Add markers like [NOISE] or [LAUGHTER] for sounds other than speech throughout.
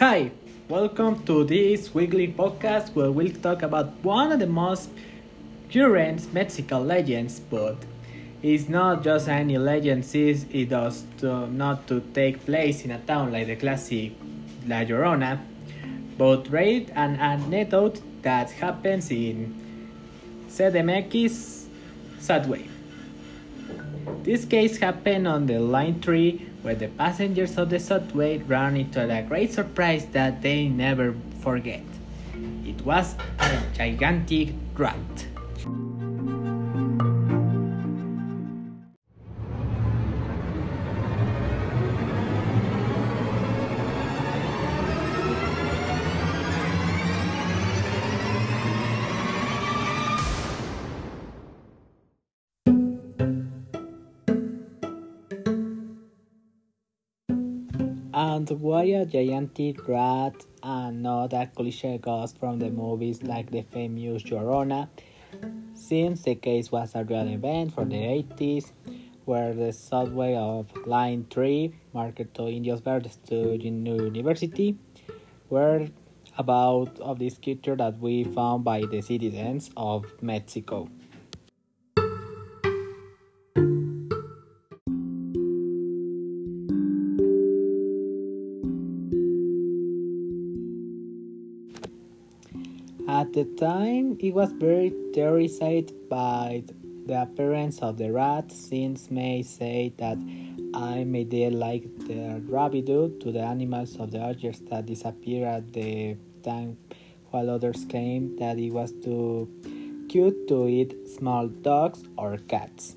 Hi, welcome to this weekly podcast where we'll talk about one of the most current Mexican legends, but it's not just any legend, since it does to, not to take place in a town like the classic La Llorona, but read an anecdote that happens in CDMX subway. This case happened on the line 3 where the passengers of the subway ran into a great surprise that they never forget. It was a gigantic rat. And why a gigantic rat and a cliche ghost from the movies like the famous Llorona? Since the case was a real event for the 80s, where the subway of Line 3, Marketo Indios Verdes to University, were about of this creature that we found by the citizens of Mexico. At the time, it was very terrified by the appearance of the rat, since may say that I made it like the rabbit do to the animals of the Algiers that disappear at the time, while others claim that it was too cute to eat small dogs or cats.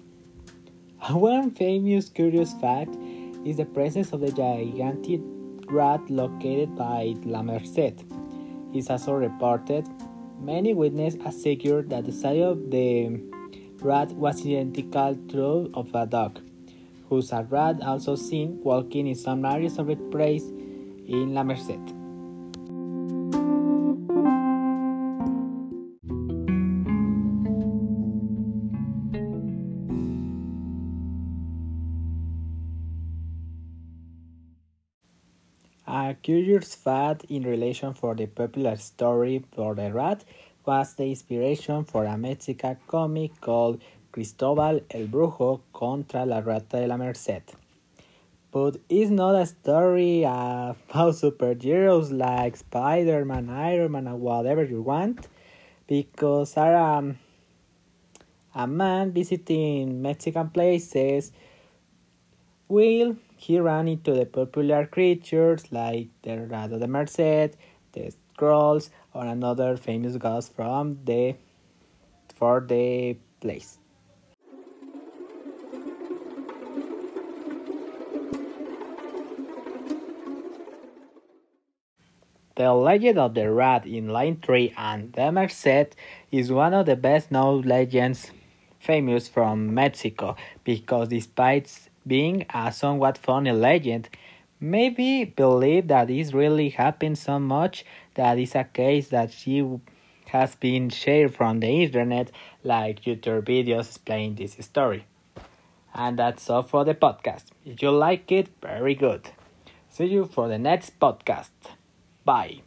[LAUGHS] One famous curious fact is the presence of the gigantic rat located by La Merced. It's also reported Many witnesses asserted that the size of the rat was identical to that of a dog, whose a rat also seen walking in some areas of the place in La Merced. A curious fact in relation for the popular story for the rat was the inspiration for a Mexican comic called Cristobal el Brujo contra la Rata de la Merced. But it's not a story about [LAUGHS] superheroes like Spider-Man, Iron Man, or whatever you want, because are um, a man visiting Mexican places will he ran into the popular creatures like the Rat of the Merced, the Scrolls, or another famous ghost from the for the place. The legend of the rat in Line 3 and the Merced is one of the best known legends famous from Mexico because despite being a somewhat funny legend, maybe believe that this really happened so much that it's a case that she has been shared from the internet like YouTube videos explaining this story. And that's all for the podcast. If you like it, very good. See you for the next podcast. Bye.